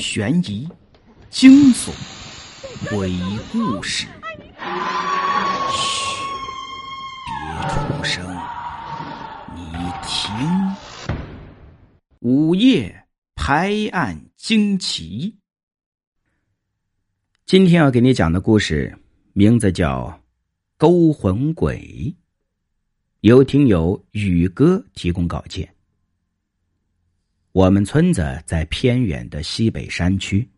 悬疑、惊悚、鬼故事。嘘，别出声，你听。午夜拍案惊奇。今天要给你讲的故事名字叫《勾魂鬼》，由听友宇哥提供稿件。我们村子在偏远的西北山区，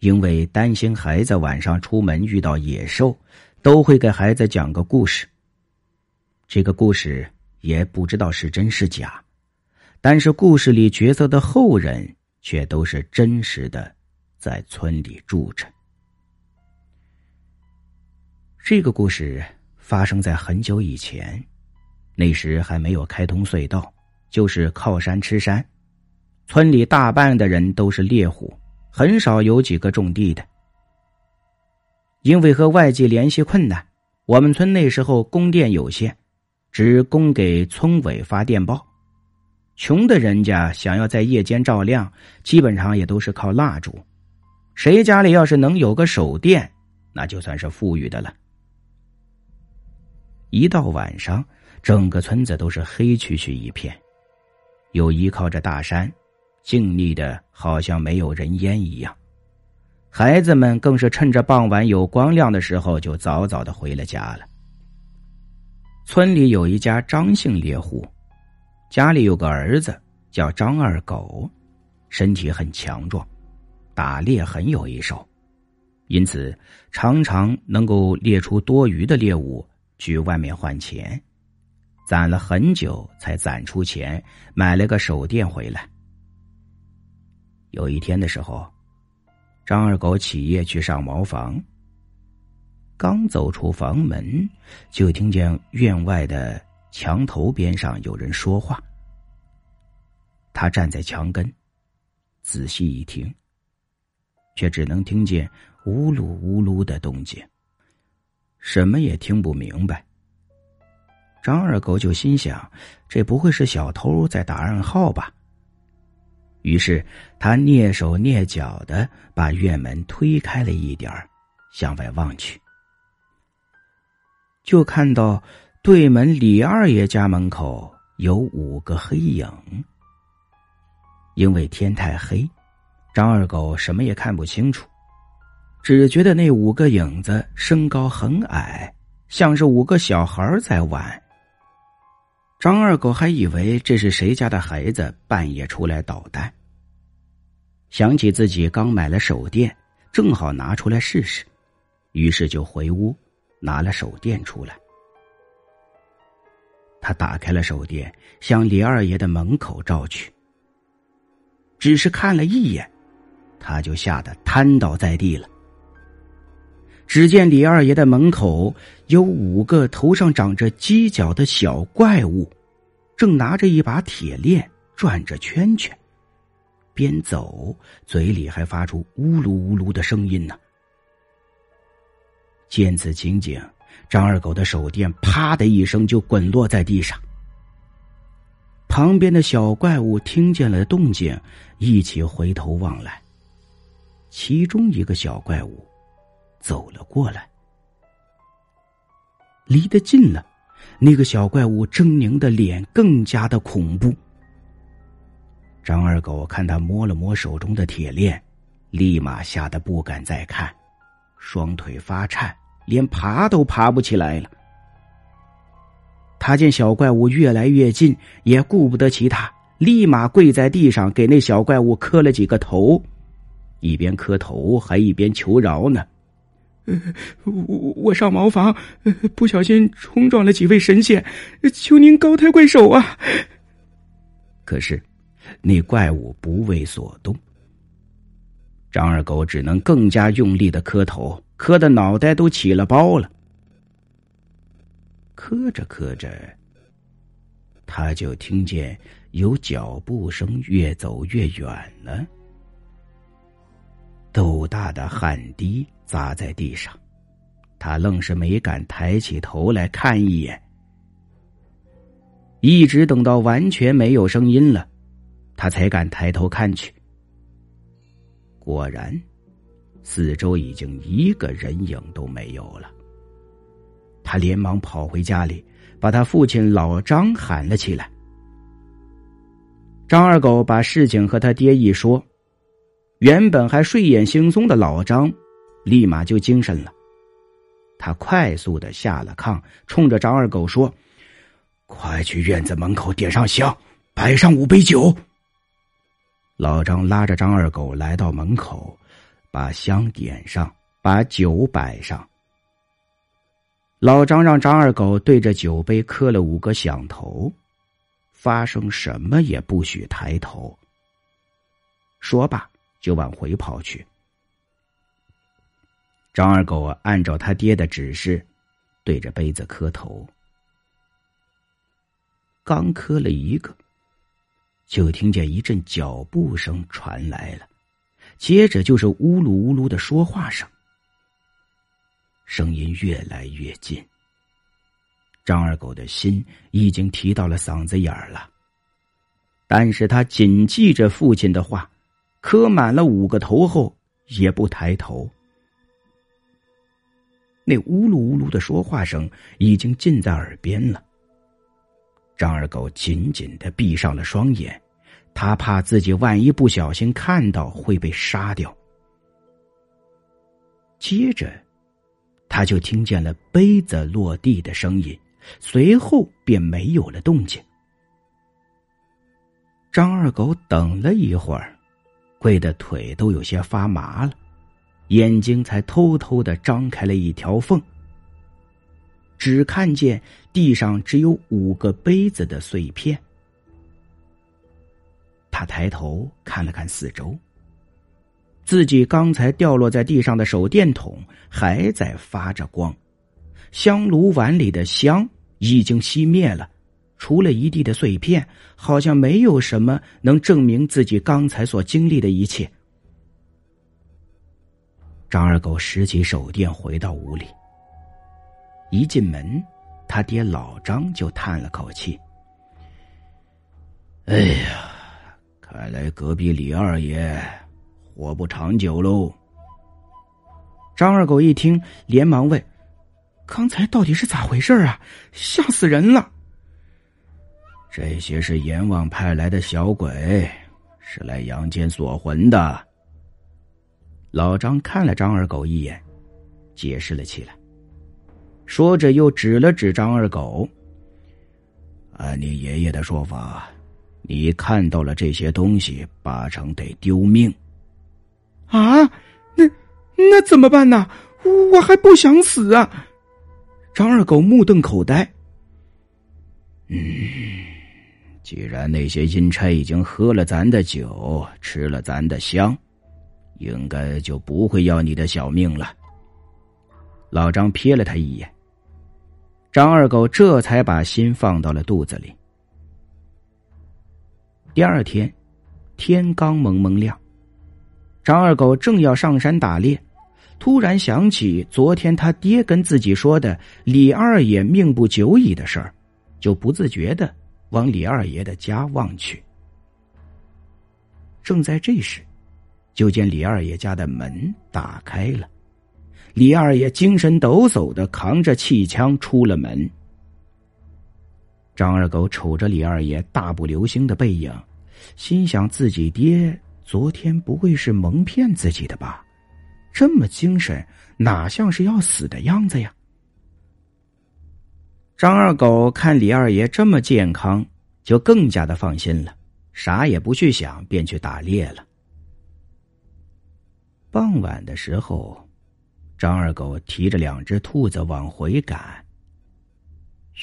因为担心孩子晚上出门遇到野兽，都会给孩子讲个故事。这个故事也不知道是真是假，但是故事里角色的后人却都是真实的，在村里住着。这个故事发生在很久以前，那时还没有开通隧道，就是靠山吃山。村里大半的人都是猎户，很少有几个种地的。因为和外界联系困难，我们村那时候供电有限，只供给村委发电报。穷的人家想要在夜间照亮，基本上也都是靠蜡烛。谁家里要是能有个手电，那就算是富裕的了。一到晚上，整个村子都是黑黢黢一片，又依靠着大山。静谧的，好像没有人烟一样。孩子们更是趁着傍晚有光亮的时候，就早早的回了家了。村里有一家张姓猎户，家里有个儿子叫张二狗，身体很强壮，打猎很有一手，因此常常能够猎出多余的猎物去外面换钱。攒了很久，才攒出钱买了个手电回来。有一天的时候，张二狗起夜去上茅房。刚走出房门，就听见院外的墙头边上有人说话。他站在墙根，仔细一听，却只能听见呜噜呜噜的动静，什么也听不明白。张二狗就心想：这不会是小偷在打暗号吧？于是他蹑手蹑脚的把院门推开了一点向外望去，就看到对门李二爷家门口有五个黑影。因为天太黑，张二狗什么也看不清楚，只觉得那五个影子身高很矮，像是五个小孩在玩。张二狗还以为这是谁家的孩子半夜出来捣蛋。想起自己刚买了手电，正好拿出来试试，于是就回屋拿了手电出来。他打开了手电，向李二爷的门口照去。只是看了一眼，他就吓得瘫倒在地了。只见李二爷的门口有五个头上长着犄角的小怪物，正拿着一把铁链转着圈圈。边走，嘴里还发出呜噜呜噜的声音呢。见此情景，张二狗的手电啪的一声就滚落在地上。旁边的小怪物听见了动静，一起回头望来。其中一个小怪物走了过来，离得近了，那个小怪物狰狞的脸更加的恐怖。张二狗看他摸了摸手中的铁链，立马吓得不敢再看，双腿发颤，连爬都爬不起来了。他见小怪物越来越近，也顾不得其他，立马跪在地上给那小怪物磕了几个头，一边磕头还一边求饶呢：“我我上茅房，不小心冲撞了几位神仙，求您高抬贵手啊！”可是。那怪物不为所动，张二狗只能更加用力的磕头，磕的脑袋都起了包了。磕着磕着，他就听见有脚步声越走越远了，豆大的汗滴砸在地上，他愣是没敢抬起头来看一眼，一直等到完全没有声音了。他才敢抬头看去，果然，四周已经一个人影都没有了。他连忙跑回家里，把他父亲老张喊了起来。张二狗把事情和他爹一说，原本还睡眼惺忪的老张，立马就精神了。他快速的下了炕，冲着张二狗说：“快去院子门口点上香，摆上五杯酒。”老张拉着张二狗来到门口，把香点上，把酒摆上。老张让张二狗对着酒杯磕了五个响头，发生什么也不许抬头。说罢，就往回跑去。张二狗按照他爹的指示，对着杯子磕头。刚磕了一个，就听见一阵脚步声传来了，接着就是呜噜呜噜的说话声，声音越来越近。张二狗的心已经提到了嗓子眼儿了，但是他谨记着父亲的话，磕满了五个头后也不抬头。那呜噜呜噜的说话声已经近在耳边了。张二狗紧紧的闭上了双眼，他怕自己万一不小心看到会被杀掉。接着，他就听见了杯子落地的声音，随后便没有了动静。张二狗等了一会儿，跪的腿都有些发麻了。眼睛才偷偷的张开了一条缝，只看见地上只有五个杯子的碎片。他抬头看了看四周，自己刚才掉落在地上的手电筒还在发着光，香炉碗里的香已经熄灭了，除了一地的碎片，好像没有什么能证明自己刚才所经历的一切。张二狗拾起手电，回到屋里。一进门，他爹老张就叹了口气：“哎呀，看来隔壁李二爷活不长久喽。”张二狗一听，连忙问：“刚才到底是咋回事啊？吓死人了！”这些是阎王派来的小鬼，是来阳间锁魂的。老张看了张二狗一眼，解释了起来。说着，又指了指张二狗：“按你爷爷的说法，你看到了这些东西，八成得丢命。”啊，那那怎么办呢？我还不想死啊！张二狗目瞪口呆。嗯，既然那些阴差已经喝了咱的酒，吃了咱的香。应该就不会要你的小命了。老张瞥了他一眼，张二狗这才把心放到了肚子里。第二天，天刚蒙蒙亮，张二狗正要上山打猎，突然想起昨天他爹跟自己说的李二爷命不久矣的事儿，就不自觉的往李二爷的家望去。正在这时。就见李二爷家的门打开了，李二爷精神抖擞的扛着气枪出了门。张二狗瞅着李二爷大步流星的背影，心想自己爹昨天不会是蒙骗自己的吧？这么精神，哪像是要死的样子呀？张二狗看李二爷这么健康，就更加的放心了，啥也不去想，便去打猎了。傍晚的时候，张二狗提着两只兔子往回赶。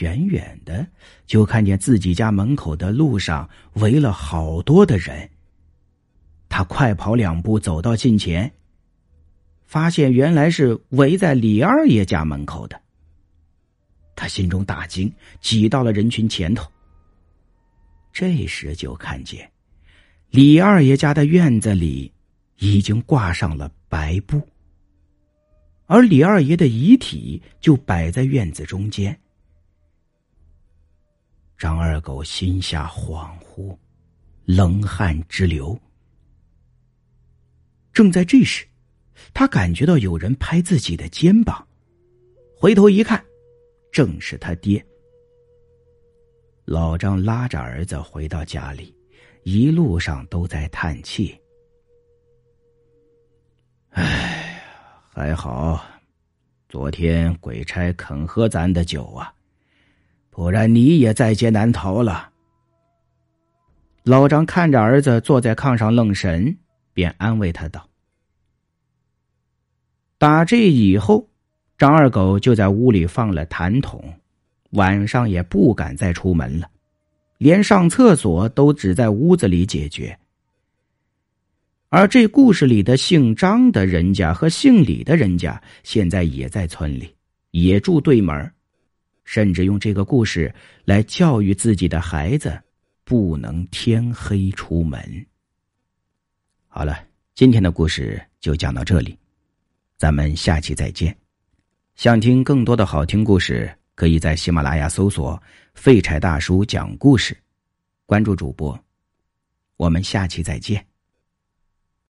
远远的就看见自己家门口的路上围了好多的人。他快跑两步走到近前，发现原来是围在李二爷家门口的。他心中大惊，挤到了人群前头。这时就看见李二爷家的院子里。已经挂上了白布，而李二爷的遗体就摆在院子中间。张二狗心下恍惚，冷汗直流。正在这时，他感觉到有人拍自己的肩膀，回头一看，正是他爹。老张拉着儿子回到家里，一路上都在叹气：“哎，还好，昨天鬼差肯喝咱的酒啊，不然你也在劫难逃了。”老张看着儿子坐在炕上愣神，便安慰他道：“打这以后，张二狗就在屋里放了痰桶，晚上也不敢再出门了，连上厕所都只在屋子里解决。而这故事里的姓张的人家和姓李的人家，现在也在村里，也住对门，甚至用这个故事来教育自己的孩子。”不能天黑出门。好了，今天的故事就讲到这里，咱们下期再见。想听更多的好听故事，可以在喜马拉雅搜索“废柴大叔讲故事”，关注主播。我们下期再见。